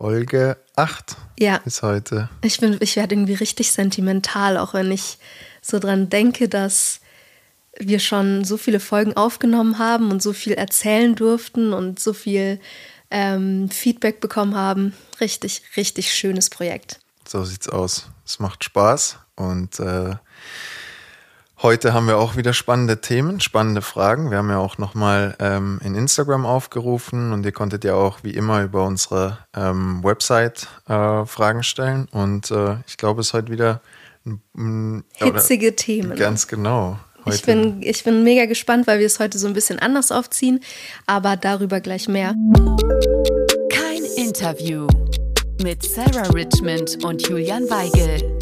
Folge 8 Ja, ist heute. ich bin, ich werde irgendwie richtig sentimental, auch wenn ich so dran denke, dass wir schon so viele Folgen aufgenommen haben und so viel erzählen durften und so viel ähm, Feedback bekommen haben. Richtig, richtig schönes Projekt. So sieht's aus. Es macht Spaß und äh, heute haben wir auch wieder spannende Themen, spannende Fragen. Wir haben ja auch nochmal ähm, in Instagram aufgerufen und ihr konntet ja auch wie immer über unsere ähm, Website äh, Fragen stellen und äh, ich glaube, es ist heute wieder ein, ein, oder- Hitzige Themen. Ganz genau. Heute, Ich bin, ich bin mega gespannt, weil wir es heute so ein bisschen anders aufziehen, aber darüber gleich mehr. Kein Interview mit Sarah Richmond und Julian Weigel.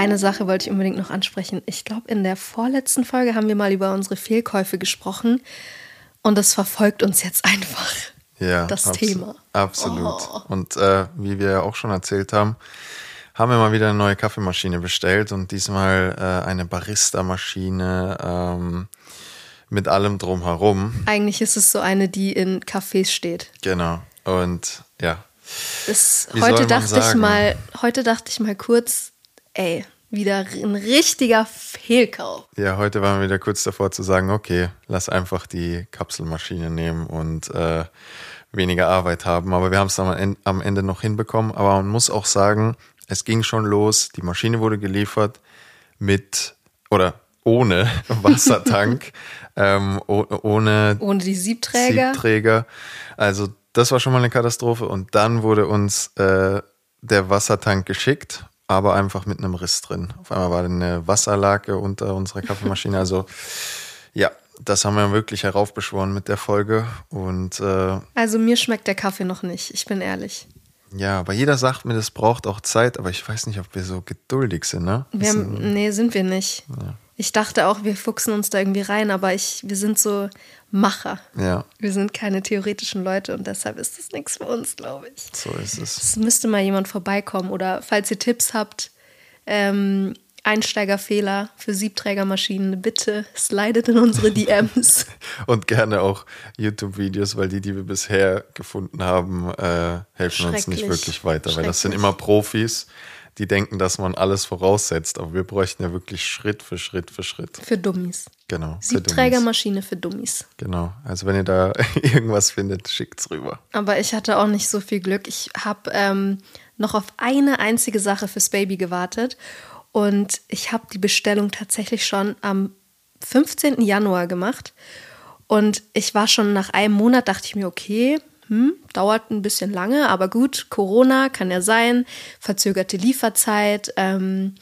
Eine Sache wollte ich unbedingt noch ansprechen. Ich glaube, in der vorletzten Folge haben wir mal über unsere Fehlkäufe gesprochen und das verfolgt uns jetzt einfach. ja, das abso- Thema. Absolut. Oh. Und äh, wie wir ja auch schon erzählt haben, haben wir mal wieder eine neue Kaffeemaschine bestellt und diesmal äh, eine Barista-Maschine ähm, mit allem drumherum. Eigentlich ist es so eine, die in Cafés steht. Genau. Und ja, Das, heute dachte ich sagen? mal, heute dachte ich mal kurz, ey, wieder ein richtiger Fehlkauf. ja, heute waren wir wieder kurz davor zu sagen, okay, lass einfach die Kapselmaschine nehmen und äh, weniger Arbeit haben. Aber wir haben es dann am am Ende noch hinbekommen. Aber man muss auch sagen, es ging schon los. Die Maschine wurde geliefert mit oder ohne Wassertank, ähm, oh, ohne Ohne die Siebträger. Siebträger. Also das war schon mal eine Katastrophe. Und dann wurde uns äh, der Wassertank geschickt, aber einfach mit einem Riss drin. Auf einmal war eine Wasserlake unter unserer Kaffeemaschine. Also ja, das haben wir wirklich heraufbeschworen mit der Folge. Und äh, Also mir schmeckt der Kaffee noch nicht, ich bin ehrlich. ja, aber jeder sagt mir, das braucht auch Zeit, aber ich weiß nicht, ob wir so geduldig sind, ne? Wir haben, nee, sind wir nicht. Ich dachte auch, wir fuchsen uns da irgendwie rein, aber ich, wir sind so Macher. ja, Wir sind keine theoretischen Leute und deshalb ist das nichts für uns, glaube ich. so ist es. Es müsste mal jemand vorbeikommen oder falls ihr Tipps habt, ähm, Einsteigerfehler für Siebträgermaschinen, bitte slidet in unsere DMs. Und gerne auch YouTube-Videos, weil die, die wir bisher gefunden haben, äh, helfen uns nicht wirklich weiter. Weil das sind immer Profis, die denken, dass man alles voraussetzt. Aber wir bräuchten ja wirklich Schritt für Schritt für Schritt. Für Dummies. Genau. Siebträgermaschine für Dummies. Genau. Also wenn ihr da irgendwas findet, schickt's rüber. Aber ich hatte auch nicht so viel Glück. Ich habe ähm, noch auf eine einzige Sache fürs Baby gewartet. Und ich habe die Bestellung tatsächlich schon am 15. Januar gemacht. Und ich war schon nach einem Monat, dachte ich mir, okay, hm, dauert ein bisschen lange, aber gut, Corona kann ja sein, verzögerte Lieferzeit. Ähm,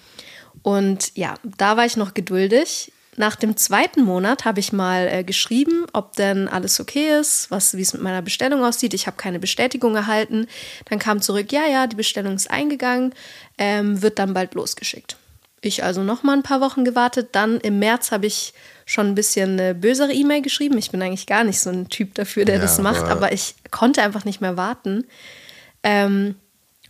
und ja, da war ich noch geduldig. Nach dem zweiten Monat habe ich mal äh, geschrieben, ob denn alles okay ist, wie es mit meiner Bestellung aussieht. Ich habe keine Bestätigung erhalten. Dann kam zurück, ja, ja, die Bestellung ist eingegangen, ähm, wird dann bald losgeschickt. Ich also noch mal ein paar Wochen gewartet. Dann im März habe ich schon ein bisschen eine bösere E-Mail geschrieben. Ich bin eigentlich gar nicht so ein Typ dafür, der Ja, das macht, aber- aber ich konnte einfach nicht mehr warten. Ähm,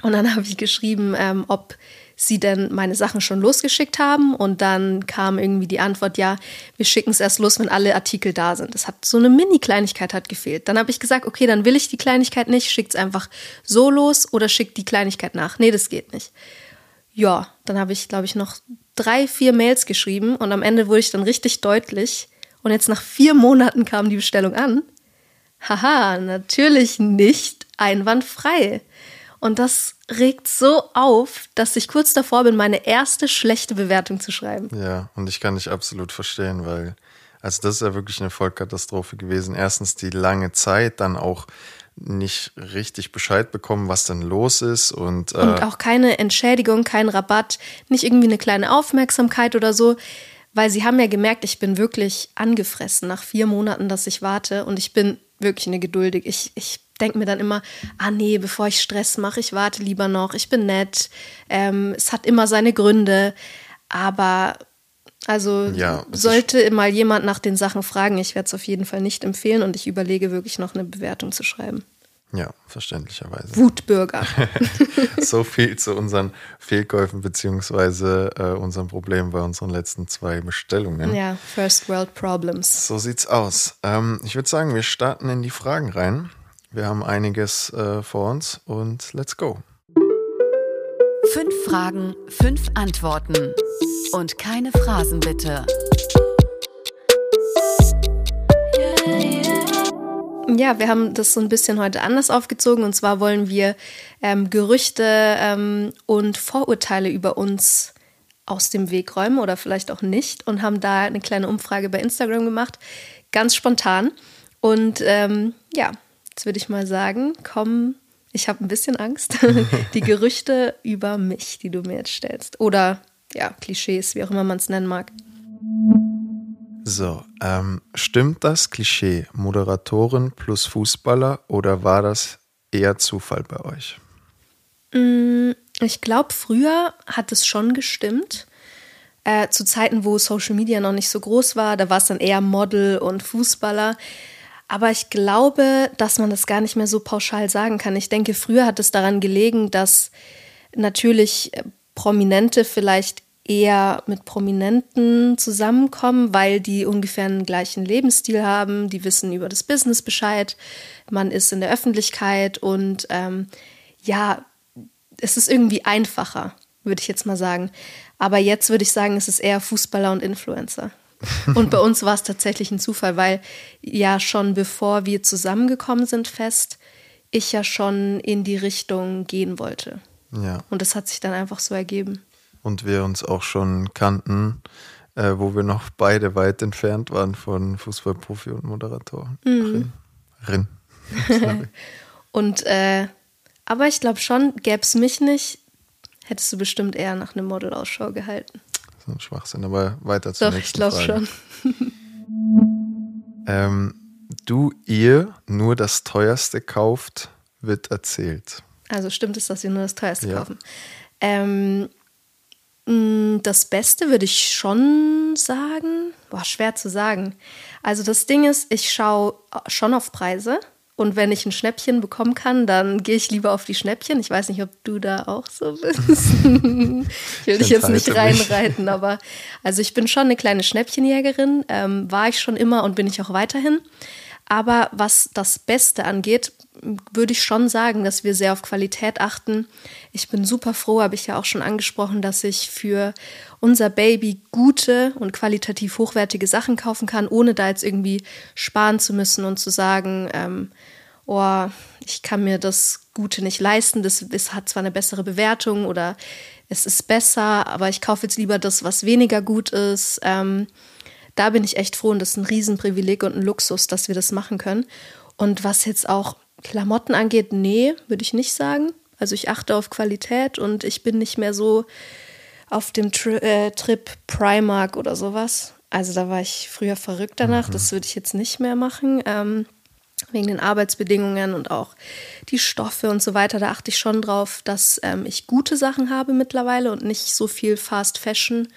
und dann habe ich geschrieben, ähm, ob sie denn meine Sachen schon losgeschickt haben. Und dann kam irgendwie die Antwort, ja, wir schicken es erst los, wenn alle Artikel da sind. Das hat so eine Mini-Kleinigkeit hat gefehlt. Dann habe ich gesagt, okay, dann will ich die Kleinigkeit nicht, schickt es einfach so los oder schickt die Kleinigkeit nach. Nee, das geht nicht. Ja, dann habe ich, glaube ich, noch drei, vier Mails geschrieben und am Ende wurde ich dann richtig deutlich. Und jetzt nach vier Monaten kam die Bestellung an. Haha, natürlich nicht einwandfrei. Und das regt so auf, dass ich kurz davor bin, meine erste schlechte Bewertung zu schreiben. Ja, und ich kann dich absolut verstehen, weil, also das ist ja wirklich eine Vollkatastrophe gewesen. Erstens die lange Zeit, dann auch nicht richtig Bescheid bekommen, was denn los ist und, äh, Und auch keine Entschädigung, kein Rabatt, nicht irgendwie eine kleine Aufmerksamkeit oder so. Weil sie haben ja gemerkt, ich bin wirklich angefressen nach vier Monaten, dass ich warte. Und ich bin wirklich eine geduldig. Ich, ich denke mir dann immer, ah nee, bevor ich Stress mache, ich warte lieber noch. Ich bin nett. Ähm, es hat immer seine Gründe. Aber also Ja, sollte mal jemand nach den Sachen fragen, ich werde es auf jeden Fall nicht empfehlen und ich überlege wirklich noch eine Bewertung zu schreiben. Ja, verständlicherweise. Wutbürger. so viel zu unseren Fehlkäufen beziehungsweise äh, unserem Problem bei unseren letzten zwei Bestellungen. Ja, First World Problems. So sieht's aus. Ähm, ich würde sagen, wir starten in die Fragen rein. Wir haben einiges äh, vor uns und let's go. Fünf Fragen, fünf Antworten. Und keine Phrasen bitte. Ja, wir haben das so ein bisschen heute anders aufgezogen. Und zwar wollen wir ähm, Gerüchte ähm, und Vorurteile über uns aus dem Weg räumen oder vielleicht auch nicht. Und haben da eine kleine Umfrage bei Instagram gemacht. Ganz spontan. Und ähm, ja, jetzt würde ich mal sagen, komm, ich habe ein bisschen Angst. die Gerüchte über mich, die du mir jetzt stellst. Oder ja, Klischees, wie auch immer man es nennen mag. So, ähm, stimmt das Klischee Moderatorin plus Fußballer oder war das eher Zufall bei euch? Mm, ich glaube, früher hat es schon gestimmt. Äh, zu Zeiten, wo Social Media noch nicht so groß war, da war es dann eher Model und Fußballer. Aber ich glaube, dass man das gar nicht mehr so pauschal sagen kann. Ich denke, früher hat es daran gelegen, dass natürlich äh, Prominente vielleicht eher mit Prominenten zusammenkommen, weil die ungefähr einen gleichen Lebensstil haben, die wissen über das Business Bescheid, man ist in der Öffentlichkeit und ähm, ja, es ist irgendwie einfacher, würde ich jetzt mal sagen. Aber jetzt würde ich sagen, es ist eher Fußballer und Influencer. Und bei uns war es tatsächlich ein Zufall, weil ja schon bevor wir zusammengekommen sind fest, ich ja schon in die Richtung gehen wollte. Ja. Und das hat sich dann einfach so ergeben und wir uns auch schon kannten, äh, wo wir noch beide weit entfernt waren von Fußballprofi und Moderator. Mhm. Rin. und äh, aber ich glaube schon, gäbe es mich nicht, hättest du bestimmt eher nach einem Model Ausschau gehalten. Ist ein Schwachsinn, aber weiter zur Doch, nächsten ich glaube schon. ähm, du, ihr nur das teuerste kauft, wird erzählt. Also stimmt es, dass wir nur das teuerste Ja. kaufen? Ähm, mh, das Beste würde ich schon sagen. Boah, schwer zu sagen. Also das Ding ist, ich schaue schon auf Preise. Und wenn ich ein Schnäppchen bekommen kann, dann gehe ich lieber auf die Schnäppchen. Ich weiß nicht, ob du da auch so bist. ich will dich jetzt nicht enthalte mich. reinreiten, aber also ich bin schon eine kleine Schnäppchenjägerin. Ähm, war ich schon immer und bin ich auch weiterhin. Aber was das Beste angeht, würde ich schon sagen, dass wir sehr auf Qualität achten. Ich bin super froh, habe ich ja auch schon angesprochen, dass ich für unser Baby gute und qualitativ hochwertige Sachen kaufen kann, ohne da jetzt irgendwie sparen zu müssen und zu sagen, ähm, oh, ich kann mir das Gute nicht leisten, das, das hat zwar eine bessere Bewertung oder es ist besser, aber ich kaufe jetzt lieber das, was weniger gut ist. Ähm, da bin ich echt froh und das ist ein Riesenprivileg und ein Luxus, dass wir das machen können. Und was jetzt auch Klamotten angeht, nee, würde ich nicht sagen. Also ich achte auf Qualität und ich bin nicht mehr so auf dem Tri äh, Trip Primark oder sowas. Also da war ich früher verrückt danach. Das würde ich jetzt nicht mehr machen. Ähm, wegen den Arbeitsbedingungen und auch die Stoffe und so weiter. Da achte ich schon drauf, dass ähm, ich gute Sachen habe mittlerweile und nicht so viel Fast Fashion,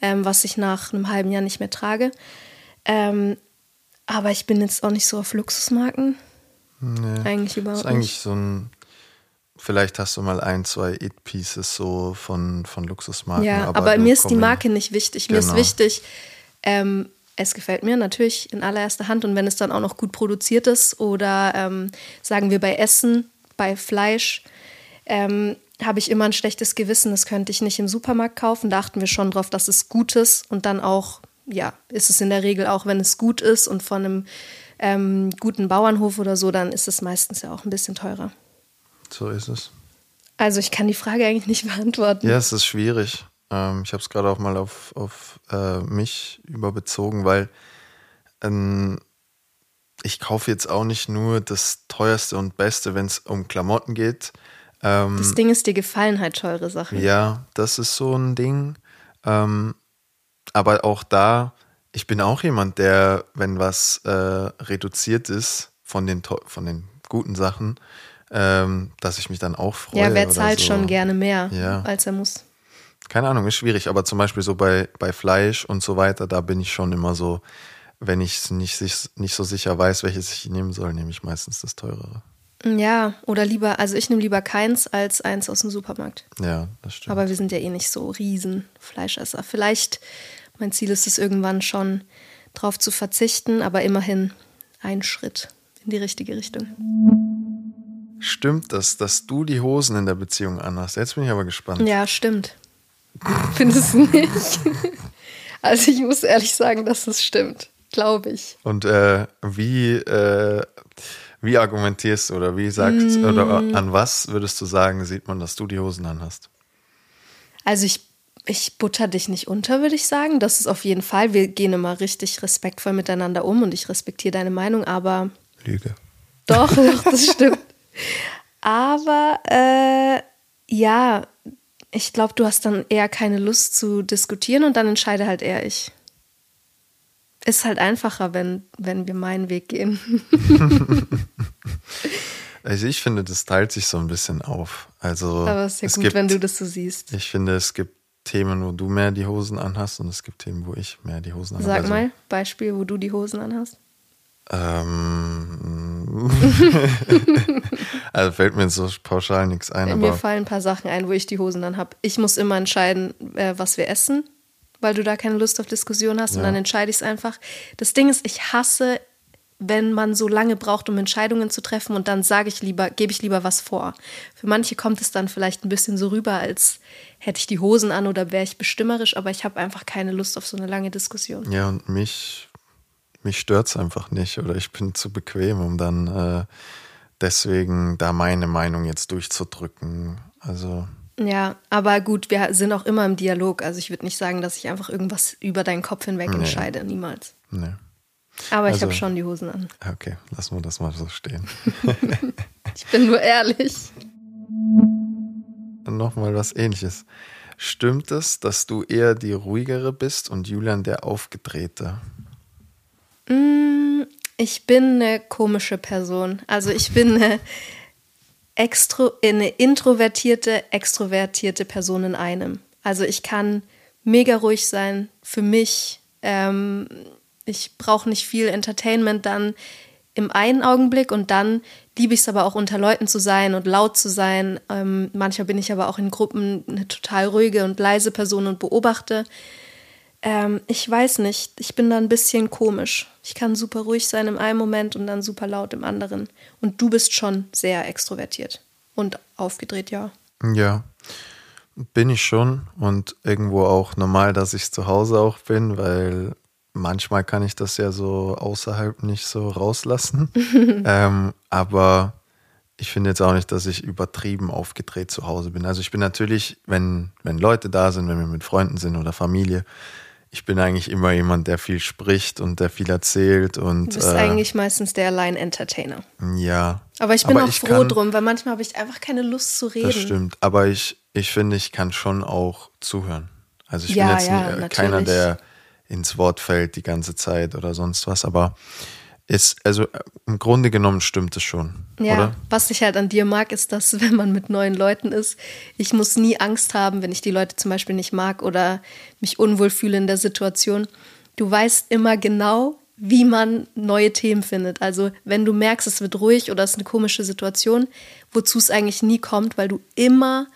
ähm, was ich nach einem halben Jahr nicht mehr trage. Ähm, aber ich bin jetzt auch nicht so auf Luxusmarken. Nee. Eigentlich überhaupt ist eigentlich nicht. so ein. Vielleicht hast du mal ein, zwei It-Pieces so von, von Luxusmarken. Ja, aber, du mir ist die Marke nicht wichtig. Mir ist Genau. wichtig, ähm, es gefällt mir natürlich in allererster Hand und wenn es dann auch noch gut produziert ist oder ähm, sagen wir bei Essen, bei Fleisch, ähm, habe ich immer ein schlechtes Gewissen. Das könnte ich nicht im Supermarkt kaufen. Da achten wir schon drauf, dass es gut ist und dann auch, ja, ist es in der Regel auch, wenn es gut ist und von einem ähm, guten Bauernhof oder so, dann ist es meistens ja auch ein bisschen teurer. So ist es. Also ich kann die Frage eigentlich nicht beantworten. Ja, es ist schwierig. Ähm, ich habe es gerade auch mal auf, auf äh, mich überbezogen, weil ähm, ich kaufe jetzt auch nicht nur das teuerste und beste, wenn es um Klamotten geht. Ähm, Das Ding ist, dir gefallen halt teure Sachen. Ja, das ist so ein Ding. Ähm, aber auch da, ich bin auch jemand, der, wenn was äh, reduziert ist von den, von den guten Sachen, ähm, dass ich mich dann auch freue. Ja, wer zahlt so. schon gerne mehr, Ja. als er muss. Keine Ahnung, ist schwierig, aber zum Beispiel so bei, bei Fleisch und so weiter, da bin ich schon immer so, wenn ich nicht, nicht so sicher weiß, welches ich nehmen soll, nehme ich meistens das teurere. Ja, oder lieber, also ich nehme lieber keins als eins aus dem Supermarkt. Ja, das stimmt. Aber wir sind ja eh nicht so riesen Fleischesser. Vielleicht, mein Ziel ist es irgendwann schon, drauf zu verzichten, aber immerhin ein Schritt in die richtige Richtung. Stimmt das, dass du die Hosen in der Beziehung anhast? Jetzt bin ich aber gespannt. Ja, stimmt. Findest du nicht? Also ich muss ehrlich sagen, dass es stimmt. Glaube ich. Und äh, wie, äh, wie argumentierst du oder wie sagst oder Mm. an was würdest du sagen, sieht man, dass du die Hosen anhast? Also ich, ich butter dich nicht unter, würde ich sagen. Das ist auf jeden Fall. Wir gehen immer richtig respektvoll miteinander um und ich respektiere deine Meinung, aber Lüge. Doch, doch, das stimmt. Aber äh, ja, ich glaube, du hast dann eher keine Lust zu diskutieren und dann entscheide halt eher ich. Ist halt einfacher, wenn, wenn wir meinen Weg gehen. Also ich finde, das teilt sich so ein bisschen auf. Also Aber es ist ja es gut, gibt, wenn du das so siehst. ich finde, es gibt Themen, wo du mehr die Hosen anhast und es gibt Themen, wo ich mehr die Hosen anhabe. Sag also, mal, Beispiel, wo du die Hosen anhast. Ähm, also fällt mir so pauschal nichts ein, Mir fallen ein paar Sachen ein, wo ich die Hosen an habe. Ich muss immer entscheiden, äh, was wir essen, weil du da keine Lust auf Diskussion hast und Ja. dann entscheide ich es einfach. Das Ding ist, ich hasse, wenn man so lange braucht, um Entscheidungen zu treffen und dann sage ich lieber, gebe ich lieber was vor. Für manche kommt es dann vielleicht ein bisschen so rüber, als hätte ich die Hosen an oder wäre ich bestimmerisch, aber ich habe einfach keine Lust auf so eine lange Diskussion. ja, und mich, mich stört es einfach nicht oder ich bin zu bequem, um dann äh, deswegen da meine Meinung jetzt durchzudrücken. Also Ja, aber gut, wir sind auch immer im Dialog. Also ich würde nicht sagen, dass ich einfach irgendwas über deinen Kopf hinweg Nee. entscheide. Niemals. ne. Aber ich Also- habe schon die Hosen an. Okay, lassen wir das mal so stehen. Ich bin nur ehrlich. Nochmal was ähnliches. Stimmt es, dass du eher die ruhigere bist und Julian der aufgedrehte? Mm, Ich bin eine komische Person. Also ich bin eine, extro, eine introvertierte, extrovertierte Person in einem. Also ich kann mega ruhig sein für mich. Ähm, ich brauche nicht viel Entertainment dann im einen Augenblick und dann liebe ich es aber auch unter Leuten zu sein und laut zu sein. Ähm, manchmal bin ich aber auch in Gruppen eine total ruhige und leise Person und beobachte. Ähm, ich weiß nicht, ich bin da ein bisschen komisch. Ich kann super ruhig sein im einen Moment und dann super laut im anderen. Und du bist schon sehr extrovertiert und aufgedreht, ja. Ja, bin ich schon und irgendwo auch normal, dass ich zu Hause auch bin, weil manchmal kann ich das ja so außerhalb nicht so rauslassen. ähm, aber ich finde jetzt auch nicht, dass ich übertrieben aufgedreht zu Hause bin. Also ich bin natürlich, wenn, wenn Leute da sind, wenn wir mit Freunden sind oder Familie, ich bin eigentlich immer jemand, der viel spricht und der viel erzählt und Du bist äh, eigentlich meistens der Allein-Entertainer. ja. Aber ich bin Aber auch ich froh kann- drum, weil manchmal habe ich einfach keine Lust zu reden. Das stimmt. Aber ich, ich finde, ich kann schon auch zuhören. Also ich Ja, bin jetzt ja, nie, äh, keiner, der ins Wort fällt die ganze Zeit oder sonst was. Aber ist, also äh, im Grunde genommen stimmt es schon. Ja, Oder? was ich halt an dir mag, ist, dass wenn man mit neuen Leuten ist, ich muss nie Angst haben, wenn ich die Leute zum Beispiel nicht mag oder mich unwohl fühle in der Situation. Du weißt immer genau, wie man neue Themen findet. Also wenn du merkst, es wird ruhig oder es ist eine komische Situation, wozu es eigentlich nie kommt, weil du immer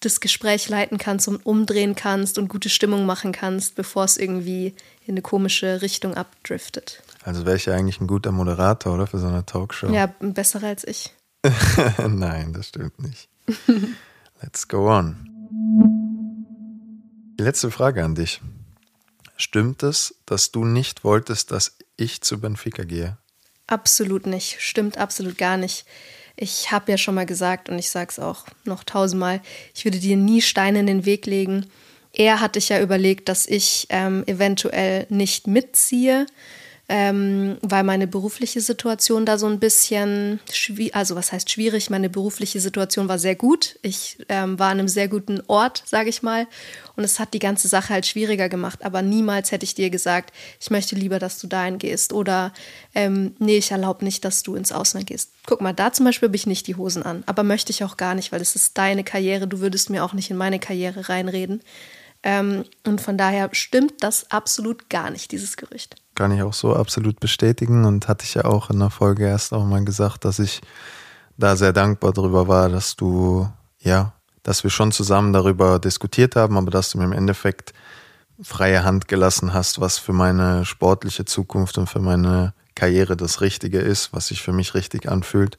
das Gespräch leiten kannst und umdrehen kannst und gute Stimmung machen kannst, bevor es irgendwie in eine komische Richtung abdriftet. Also wäre ich ja eigentlich ein guter Moderator, oder? Für so eine Talkshow. Ja, besser als ich. Nein, das stimmt nicht. Let's go on. Die letzte Frage an dich. Stimmt es, dass du nicht wolltest, dass ich zu Benfica gehe? Absolut nicht. Stimmt absolut gar nicht. Ich habe ja schon mal gesagt und ich sage es auch noch tausendmal, ich würde dir nie Steine in den Weg legen. Er hatte ich ja überlegt, dass ich ähm, eventuell nicht mitziehe, ähm, weil meine berufliche Situation da so ein bisschen, also was heißt schwierig, meine berufliche Situation war sehr gut. Ich ähm, war an einem sehr guten Ort, sage ich mal. Und es hat die ganze Sache halt schwieriger gemacht. Aber niemals hätte ich dir gesagt, ich möchte lieber, dass du dahin gehst. Oder ähm, nee, ich erlaube nicht, dass du ins Ausland gehst. Guck mal, da zum Beispiel habe ich nicht die Hosen an. Aber möchte ich auch gar nicht, weil es ist deine Karriere. Du würdest mir auch nicht in meine Karriere reinreden. Ähm, und von daher stimmt das absolut gar nicht, dieses Gerücht. Kann ich auch so absolut bestätigen und hatte ich ja auch in der Folge erst auch mal gesagt, dass ich da sehr dankbar darüber war, dass du, ja, dass wir schon zusammen darüber diskutiert haben, aber dass du mir im Endeffekt freie Hand gelassen hast, was für meine sportliche Zukunft und für meine Karriere das Richtige ist, was sich für mich richtig anfühlt.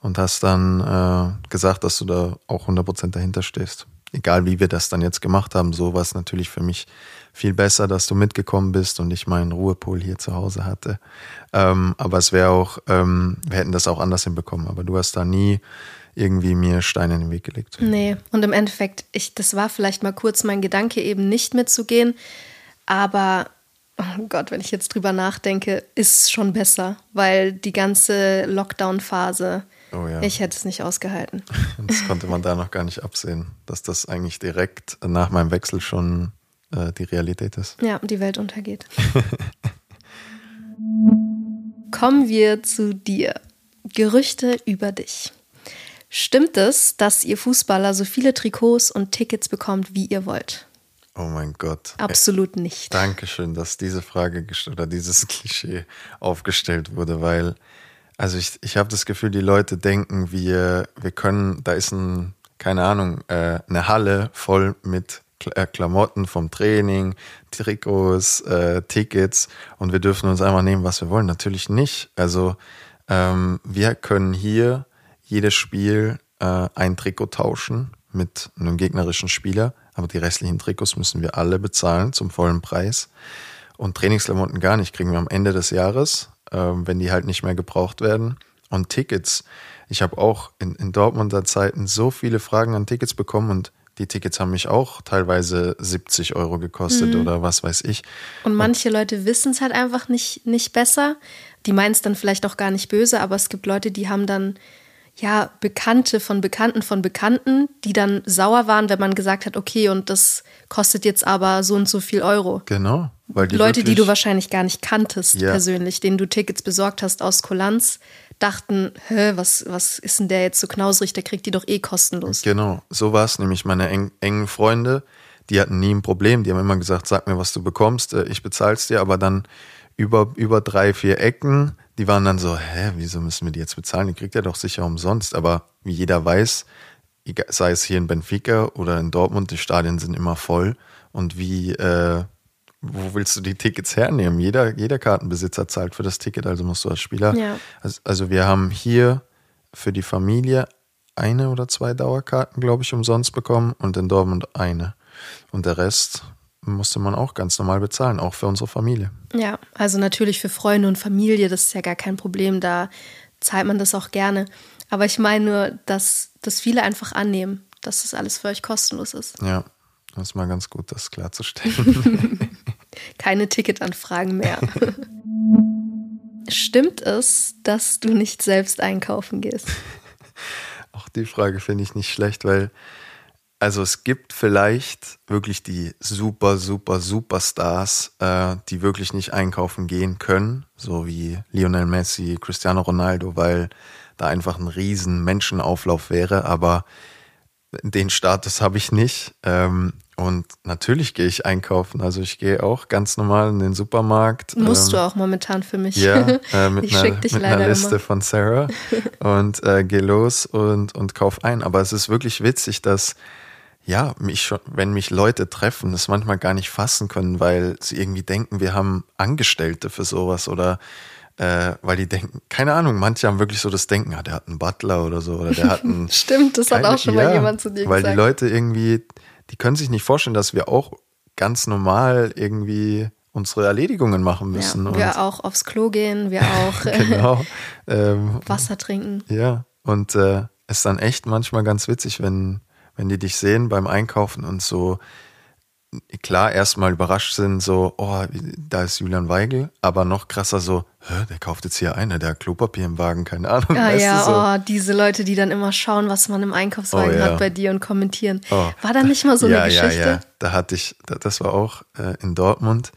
Und hast dann äh, gesagt, dass du da auch 100% dahinter stehst. Egal wie wir das dann jetzt gemacht haben, so war es natürlich für mich viel besser, dass du mitgekommen bist und ich meinen Ruhepol hier zu Hause hatte. Ähm, aber es wäre auch, ähm, wir hätten das auch anders hinbekommen. Aber du hast da nie irgendwie mir Steine in den Weg gelegt. Nee, und im Endeffekt, ich, das war vielleicht mal kurz mein Gedanke, eben nicht mitzugehen. Aber, oh Gott, wenn ich jetzt drüber nachdenke, ist schon besser, weil die ganze Lockdown-Phase, Oh ja. ich hätte es nicht ausgehalten. Das konnte man da noch gar nicht absehen, dass das eigentlich direkt nach meinem Wechsel schon äh, die Realität ist. Ja, und die Welt untergeht. Kommen wir zu dir. Gerüchte über dich. Stimmt es, dass ihr Fußballer so viele Trikots und Tickets bekommt, wie ihr wollt? Oh mein Gott. Absolut nicht. Dankeschön, dass diese Frage oder dieses Klischee aufgestellt wurde, weil, also ich, ich habe das Gefühl, die Leute denken, wir, wir können, da ist ein, keine Ahnung, äh, eine Halle voll mit äh, Klamotten vom Training, Trikots, äh, Tickets und wir dürfen uns einfach nehmen, was wir wollen. Natürlich nicht. Also ähm, wir können hier jedes Spiel äh, ein Trikot tauschen mit einem gegnerischen Spieler, aber die restlichen Trikots müssen wir alle bezahlen zum vollen Preis. Und Trainingsklamotten gar nicht, kriegen wir am Ende des Jahres, wenn die halt nicht mehr gebraucht werden. Und Tickets, ich habe auch in, in Dortmunder Zeiten so viele Fragen an Tickets bekommen und die Tickets haben mich auch teilweise 70 Euro gekostet oder was weiß ich. Und manche Leute wissen es halt einfach nicht, nicht besser. Die meinen es dann vielleicht auch gar nicht böse, aber es gibt Leute, die haben dann ja Bekannte von Bekannten von Bekannten, die dann sauer waren, wenn man gesagt hat, okay, und das kostet jetzt aber so und so viel Euro. Genau. Die Leute, die du wahrscheinlich gar nicht kanntest Ja. persönlich, denen du Tickets besorgt hast aus Kulanz, dachten, hä, was, was ist denn der jetzt so knausrig, der kriegt die doch eh kostenlos. Genau, so war es nämlich. Meine eng, engen Freunde, die hatten nie ein Problem. Die haben immer gesagt, sag mir, was du bekommst, äh, ich bezahl's dir. Aber dann über, über drei, vier Ecken, die waren dann so, hä, wieso müssen wir die jetzt bezahlen? Die kriegt er doch sicher umsonst. Aber wie jeder weiß, sei es hier in Benfica oder in Dortmund, die Stadien sind immer voll. Und wie, äh, wo willst du die Tickets hernehmen? Jeder, jeder Kartenbesitzer zahlt für das Ticket, also musst du als Spieler. Ja. Also, also wir haben hier für die Familie eine oder zwei Dauerkarten, glaube ich, umsonst bekommen und in Dortmund eine. Und der Rest musste man auch ganz normal bezahlen, auch für unsere Familie. Ja, also natürlich für Freunde und Familie, das ist ja gar kein Problem, da zahlt man das auch gerne. Aber ich meine nur, dass, dass viele einfach annehmen, dass das alles für euch kostenlos ist. Ja, das ist mal ganz gut, das klarzustellen. Keine Ticketanfragen mehr. Stimmt es, dass du nicht selbst einkaufen gehst? Auch die Frage finde ich nicht schlecht, weil also es gibt vielleicht wirklich die super, super, Superstars, äh, die wirklich nicht einkaufen gehen können, so wie Lionel Messi, Cristiano Ronaldo, weil da einfach ein riesen Menschenauflauf wäre, aber den Status habe ich nicht. Ähm, und natürlich gehe ich einkaufen. Also ich gehe auch ganz normal in den Supermarkt. Musst ähm, du auch momentan für mich. ja, äh, mit, ich einer, mit leider einer Liste immer. von Sarah und äh, geh los und, und kauf ein. Aber es ist wirklich witzig, dass ja, mich schon, wenn mich Leute treffen, das manchmal gar nicht fassen können, weil sie irgendwie denken, wir haben Angestellte für sowas oder äh, weil die denken, keine Ahnung, manche haben wirklich so das Denken, ah, der hat einen Butler oder so oder der hat einen Stimmt, das hat keine- auch schon mal jemand zu dir weil gesagt. die Leute irgendwie, die können sich nicht vorstellen, dass wir auch ganz normal irgendwie unsere Erledigungen machen müssen. ja, wir auch aufs Klo gehen, wir auch äh, genau. Ähm, Wasser trinken. ja, und äh, ist dann echt manchmal ganz witzig, wenn, wenn die dich sehen beim Einkaufen und so klar erstmal überrascht sind, so, oh, da ist Julian Weigel, aber noch krasser so, Hä, der kauft jetzt hier eine, der hat Klopapier im Wagen, keine Ahnung. Ah ja, so. oh, diese Leute, die dann immer schauen, was man im Einkaufswagen Oh, ja. hat bei dir und kommentieren. Oh. War da nicht mal so ja, eine Geschichte? Ja, ja, da hatte ich, da- das war auch äh, in Dortmund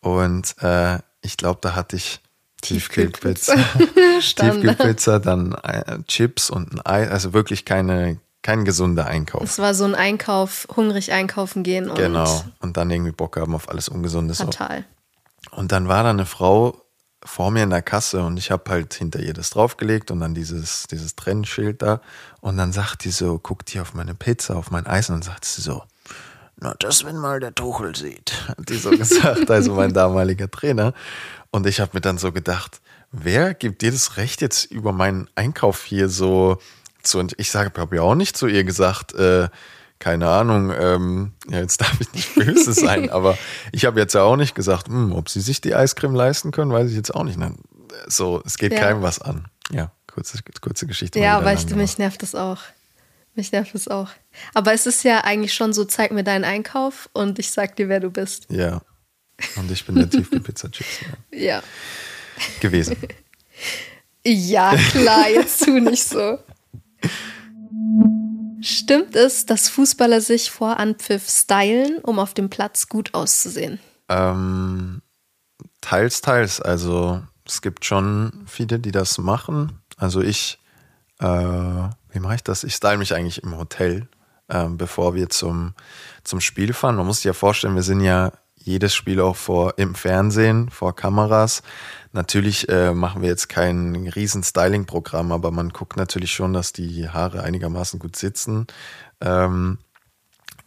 und äh, ich glaube, da hatte ich Tiefkühlpizza. Tiefkühlpizza, dann äh, Chips und ein Ei, also wirklich keine, kein gesunder Einkauf. Es war so ein Einkauf, hungrig einkaufen gehen und Genau. Und dann irgendwie Bock haben auf alles Ungesundes. fatal. Und dann war da eine Frau vor mir in der Kasse und ich habe halt hinter ihr das draufgelegt und dann dieses, dieses Trennschild da. Und dann sagt die so, guckt die auf meine Pizza, auf mein Eis und dann sagt sie so, na, das, wenn mal der Tuchel sieht, hat die so gesagt, also mein damaliger Trainer. Und ich habe mir dann so gedacht, wer gibt dir das Recht jetzt über meinen Einkauf hier so zu, und ich sage, habe ja auch nicht zu ihr gesagt, äh, keine Ahnung, ähm, ja, jetzt darf ich nicht böse sein, aber ich habe jetzt ja auch nicht gesagt, hm, ob sie sich die Eiscreme leisten können, weiß ich jetzt auch nicht. So, es geht ja. keinem was an. Ja, kurze, kurze Geschichte. Ja, aber ich, mich nervt das auch. Mich nervt das auch. Aber es ist ja eigentlich schon so, zeig mir deinen Einkauf und ich sag dir, wer du bist. Ja. Und ich bin der Tiefkühlpizza-Chips. Ja. Gewesen. ja, klar, jetzt tu nicht so. Stimmt es, dass Fußballer sich vor Anpfiff stylen, um auf dem Platz gut auszusehen? Ähm, teils, teils. Also es gibt schon viele, die das machen. Also ich, äh, wie mache ich das? Ich style mich eigentlich im Hotel, äh, bevor wir zum, zum Spiel fahren. Man muss sich ja vorstellen, wir sind ja jedes Spiel auch vor im Fernsehen, vor Kameras. Natürlich äh, machen wir jetzt kein riesen Styling-Programm, aber man guckt natürlich schon, dass die Haare einigermaßen gut sitzen. Ähm,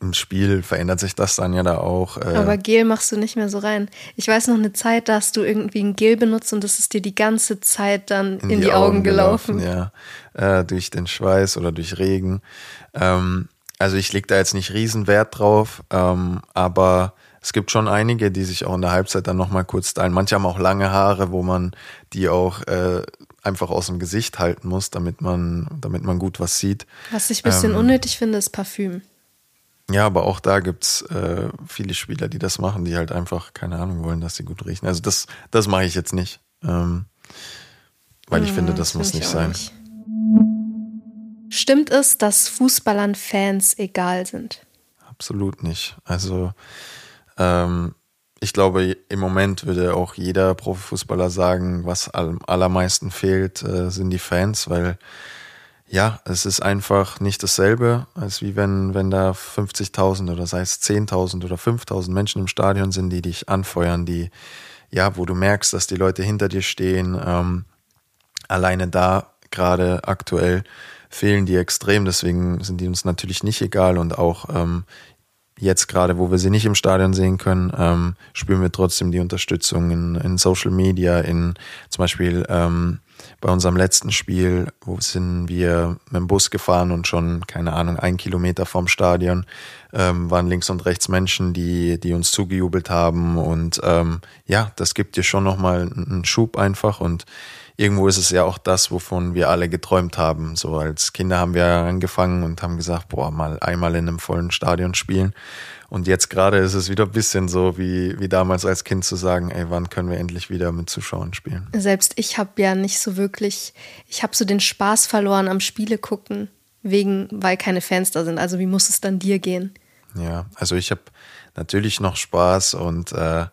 Im Spiel verändert sich das dann ja da auch. Äh aber Gel machst du nicht mehr so rein. Ich weiß noch eine Zeit, da hast du irgendwie ein Gel benutzt und das ist dir die ganze Zeit dann in, in die, die, Augen, Augen gelaufen. gelaufen. Ja, äh, durch den Schweiß oder durch Regen. Ähm, also ich leg da jetzt nicht riesen Wert drauf, ähm, aber es gibt schon einige, die sich auch in der Halbzeit dann nochmal kurz stylen. Manche haben auch lange Haare, wo man die auch äh, einfach aus dem Gesicht halten muss, damit man, damit man gut was sieht. Was ich ein bisschen ähm, unnötig finde, ist Parfüm. Ja, aber auch da gibt's äh, viele Spieler, die das machen, die halt einfach, keine Ahnung, wollen, dass sie gut riechen. Also das, das mache ich jetzt nicht. Ähm, weil ich hm, finde, das, das muss nicht sein. Nicht. Stimmt es, dass Fußballern Fans egal sind? Absolut nicht. Also ähm, ich glaube, im Moment würde auch jeder Profifußballer sagen, was am allermeisten fehlt, äh, sind die Fans, weil ja, es ist einfach nicht dasselbe, als wie wenn, wenn da 50.000 oder sei es 10.000 oder 5.000 Menschen im Stadion sind, die dich anfeuern, die, ja, wo du merkst, dass die Leute hinter dir stehen. Ähm, alleine da gerade aktuell fehlen die extrem, deswegen sind die uns natürlich nicht egal und auch ähm, jetzt gerade, wo wir sie nicht im Stadion sehen können, ähm, spüren wir trotzdem die Unterstützung in, in Social Media, in zum Beispiel ähm, bei unserem letzten Spiel, wo sind wir mit dem Bus gefahren und schon, keine Ahnung, ein Kilometer vom Stadion ähm, waren links und rechts Menschen, die, die uns zugejubelt haben. Und ähm, ja, das gibt dir schon nochmal einen Schub einfach und irgendwo ist es ja auch das, wovon wir alle geträumt haben. So als Kinder haben wir angefangen und haben gesagt, boah, mal einmal in einem vollen Stadion spielen. Und jetzt gerade ist es wieder ein bisschen so wie, wie damals als Kind zu sagen, ey, wann können wir endlich wieder mit Zuschauern spielen? Selbst ich habe ja nicht so wirklich, ich habe so den Spaß verloren am Spiele gucken, wegen, weil keine Fans da sind. Also wie muss es dann dir gehen? Ja, also ich habe natürlich noch Spaß und äh,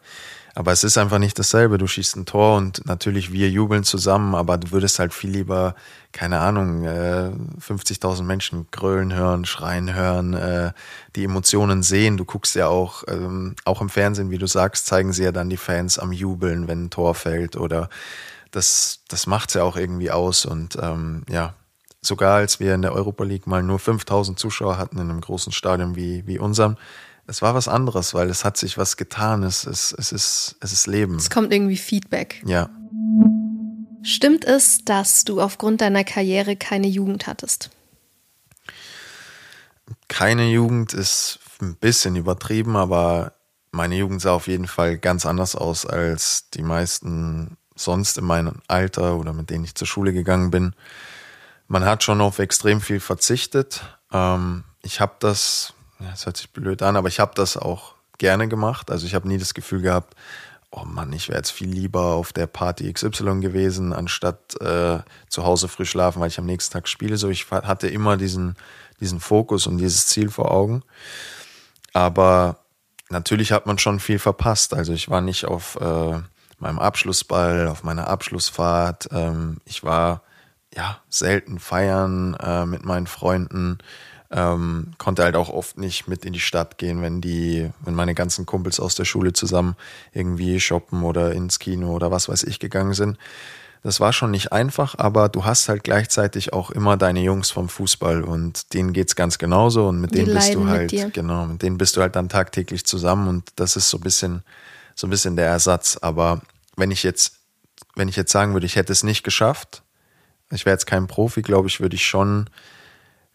aber es ist einfach nicht dasselbe. Du schießt ein Tor und natürlich wir jubeln zusammen, aber du würdest halt viel lieber, keine Ahnung, äh, 50.000 Menschen grölen hören, schreien hören, äh, die Emotionen sehen. Du guckst ja auch, ähm, auch im Fernsehen, wie du sagst, zeigen sie ja dann die Fans am Jubeln, wenn ein Tor fällt oder das, das macht's ja auch irgendwie aus und ähm, ja, sogar als wir in der Europa League mal nur 5000 Zuschauer hatten in einem großen Stadion wie, wie unserem, es war was anderes, weil es hat sich was getan. Es, es, es, ist, es ist Leben. Es kommt irgendwie Feedback. Ja. Stimmt es, dass du aufgrund deiner Karriere keine Jugend hattest? Keine Jugend ist ein bisschen übertrieben, aber meine Jugend sah auf jeden Fall ganz anders aus als die meisten sonst in meinem Alter oder mit denen ich zur Schule gegangen bin. Man hat schon auf extrem viel verzichtet. Ähm, ich habe das ja, das hört sich blöd an, aber ich habe das auch gerne gemacht. Also ich habe nie das Gefühl gehabt, oh Mann, ich wäre jetzt viel lieber auf der Party XY gewesen, anstatt äh, zu Hause früh schlafen, weil ich am nächsten Tag spiele. So, ich hatte immer diesen, diesen Fokus und dieses Ziel vor Augen. Aber natürlich hat man schon viel verpasst. Also ich war nicht auf äh, meinem Abschlussball, auf meiner Abschlussfahrt. Ähm, ich war ja selten feiern äh, mit meinen Freunden. Ähm, konnte halt auch oft nicht mit in die Stadt gehen, wenn die, wenn meine ganzen Kumpels aus der Schule zusammen irgendwie shoppen oder ins Kino oder was weiß ich gegangen sind. Das war schon nicht einfach, aber du hast halt gleichzeitig auch immer deine Jungs vom Fußball und denen geht's ganz genauso und mit Die denen bist du halt, genau, mit denen bist du halt dann tagtäglich zusammen und das ist so ein bisschen, so ein bisschen der Ersatz. Aber wenn ich jetzt, wenn ich jetzt sagen würde, ich hätte es nicht geschafft, ich wäre jetzt kein Profi, glaube ich, würde ich schon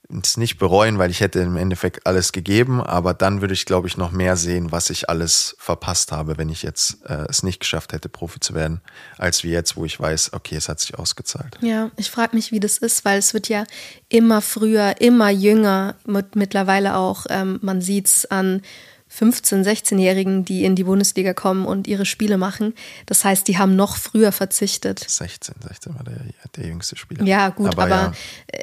es nicht bereuen, weil ich hätte im Endeffekt alles gegeben, aber dann würde ich, glaube ich, noch mehr sehen, was ich alles verpasst habe, wenn ich jetzt äh, es nicht geschafft hätte, Profi zu werden, als wie jetzt, wo ich weiß, okay, es hat sich ausgezahlt. Ja, ich frage mich, wie das ist, weil es wird ja immer früher, immer jünger, mit, mittlerweile auch, ähm, man sieht es an 15-, 16-Jährigen, die in die Bundesliga kommen und ihre Spiele machen. Das heißt, die haben noch früher verzichtet. 16, 16 war der, der jüngste Spieler. Ja, gut, aber, ja.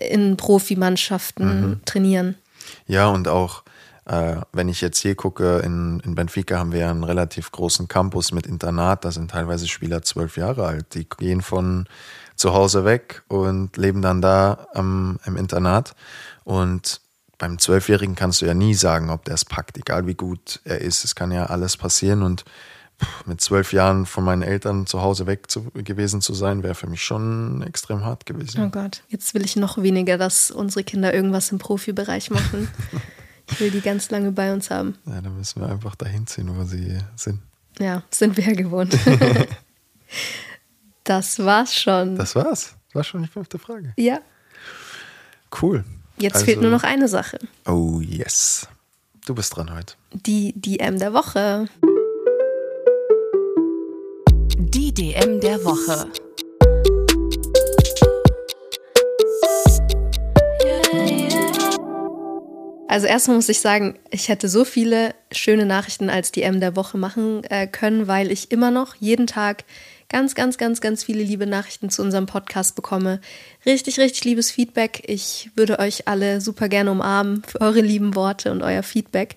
in Profimannschaften trainieren. Ja, und auch äh, wenn ich jetzt hier gucke, in, in Benfica haben wir ja einen relativ großen Campus mit Internat. Da sind teilweise Spieler zwölf Jahre alt. Die gehen von zu Hause weg und leben dann da am, im Internat. Und beim Zwölfjährigen kannst du ja nie sagen, ob der es packt, egal wie gut er ist. Es kann ja alles passieren. Und mit zwölf Jahren von meinen Eltern zu Hause weg zu, gewesen zu sein, wäre für mich schon extrem hart gewesen. Oh Gott, jetzt will ich noch weniger, dass unsere Kinder irgendwas im Profibereich machen. ich will die ganz lange bei uns haben. Ja, dann müssen wir einfach dahin ziehen, wo sie sind. Ja, sind wir ja gewohnt. das war's schon. Das war's. Das war schon die fünfte Frage. ja, Cool. Jetzt Also- fehlt nur noch eine Sache. Oh yes. Du bist dran heute. Die DM der Woche. Die DM der Woche. Also erstmal muss ich sagen, ich hätte so viele schöne Nachrichten als DM der Woche machen äh, können, weil ich immer noch jeden Tag ganz, ganz, ganz, ganz viele liebe Nachrichten zu unserem Podcast bekomme. Richtig, richtig liebes Feedback. Ich würde euch alle super gerne umarmen für eure lieben Worte und euer Feedback.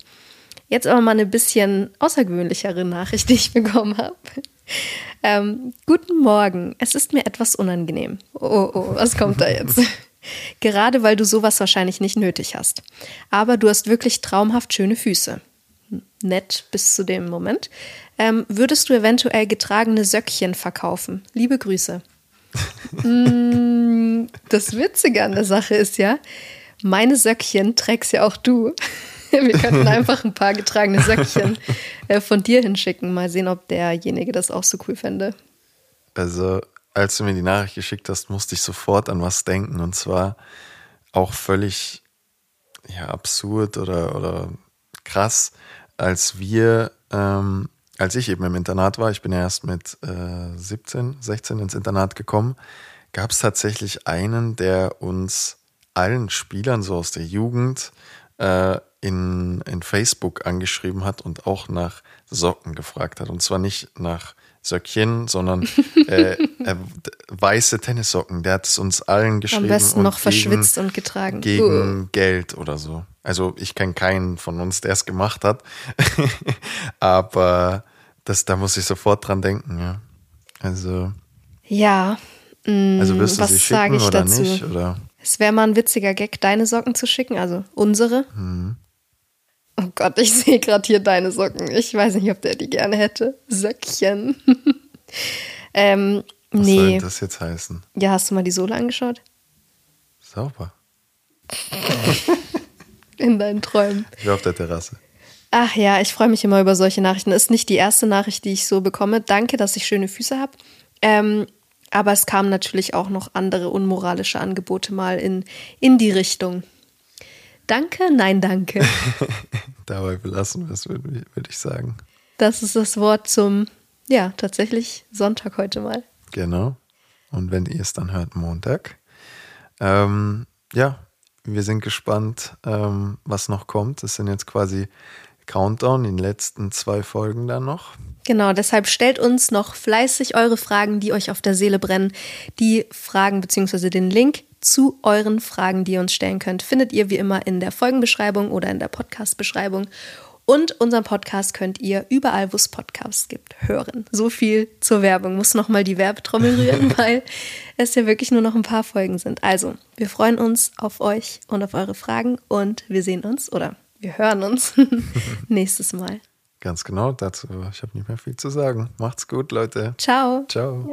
Jetzt aber mal eine bisschen außergewöhnlichere Nachricht, die ich bekommen habe. Ähm, guten Morgen. Es ist mir etwas unangenehm. Oh, oh, was kommt da jetzt? Gerade weil du sowas wahrscheinlich nicht nötig hast. Aber du hast wirklich traumhaft schöne Füße. Nett bis zu dem Moment. Ähm, würdest du eventuell getragene Söckchen verkaufen? Liebe Grüße. Mm, das Witzige an der Sache ist ja, meine Söckchen trägst ja auch du. Wir könnten einfach ein paar getragene Söckchen äh, von dir hinschicken. Mal sehen, ob derjenige das auch so cool fände. Also, als du mir die Nachricht geschickt hast, musste ich sofort an was denken. Und zwar auch völlig ja, absurd oder, oder krass, als wir, ähm, als ich eben im Internat war, ich bin ja erst mit äh, 17, 16 ins Internat gekommen, gab es tatsächlich einen, der uns allen Spielern so aus der Jugend äh, in, in Facebook angeschrieben hat und auch nach Socken gefragt hat. Und zwar nicht nach Söckchen, sondern äh, äh, weiße Tennissocken. Der hat es uns allen geschrieben. Am besten noch verschwitzt und getragen. Gegen Geld oder so. Also ich kenne keinen von uns, der es gemacht hat. Aber das, da muss ich sofort dran denken, ja. Also, Ja. mm, also wirst du was sie sage schicken ich oder dazu? nicht? Oder? Es wäre mal ein witziger Gag, deine Socken zu schicken, also unsere. Mhm. Oh Gott, ich sehe gerade hier deine Socken. Ich weiß nicht, ob der die gerne hätte. Söckchen. ähm, Was nee. soll das jetzt heißen? Ja, hast du mal die Sohle angeschaut? Sauber. In deinen Träumen. Ich war auf der Terrasse. Ach ja, ich freue mich immer über solche Nachrichten. Ist nicht die erste Nachricht, die ich so bekomme. Danke, dass ich schöne Füße habe. Ähm, aber es kamen natürlich auch noch andere unmoralische Angebote mal in, in die Richtung. Danke, nein, danke. Dabei belassen wir es, würde würd ich sagen. Das ist das Wort zum, ja, tatsächlich Sonntag heute mal. Genau. Und wenn ihr es dann hört, Montag. Ähm, ja, wir sind gespannt, ähm, was noch kommt. Es sind jetzt quasi Countdown, die letzten zwei Folgen dann noch. Genau, deshalb stellt uns noch fleißig eure Fragen, die euch auf der Seele brennen. Die Fragen bzw. den Link zu euren Fragen, die ihr uns stellen könnt, findet ihr wie immer in der Folgenbeschreibung oder in der Podcast-Beschreibung. Und unseren Podcast könnt ihr überall, wo es Podcasts gibt, hören. So viel zur Werbung. Muss nochmal die Werbetrommel rühren, weil es ja wirklich nur noch ein paar Folgen sind. Also, wir freuen uns auf euch und auf eure Fragen und wir sehen uns oder wir hören uns nächstes Mal. Ganz genau dazu. Ich habe nicht mehr viel zu sagen. Macht's gut, Leute. Ciao. Ciao.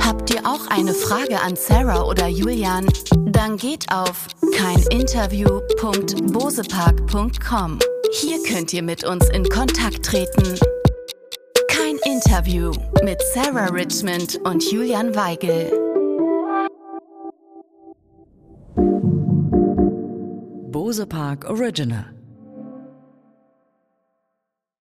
Habt ihr auch eine Frage an Sarah oder Julian? Dann geht auf keininterview.bosepark.com. Hier könnt ihr mit uns in Kontakt treten. Kein Interview mit Sarah Richmond und Julian Weigel. Bose Park Original.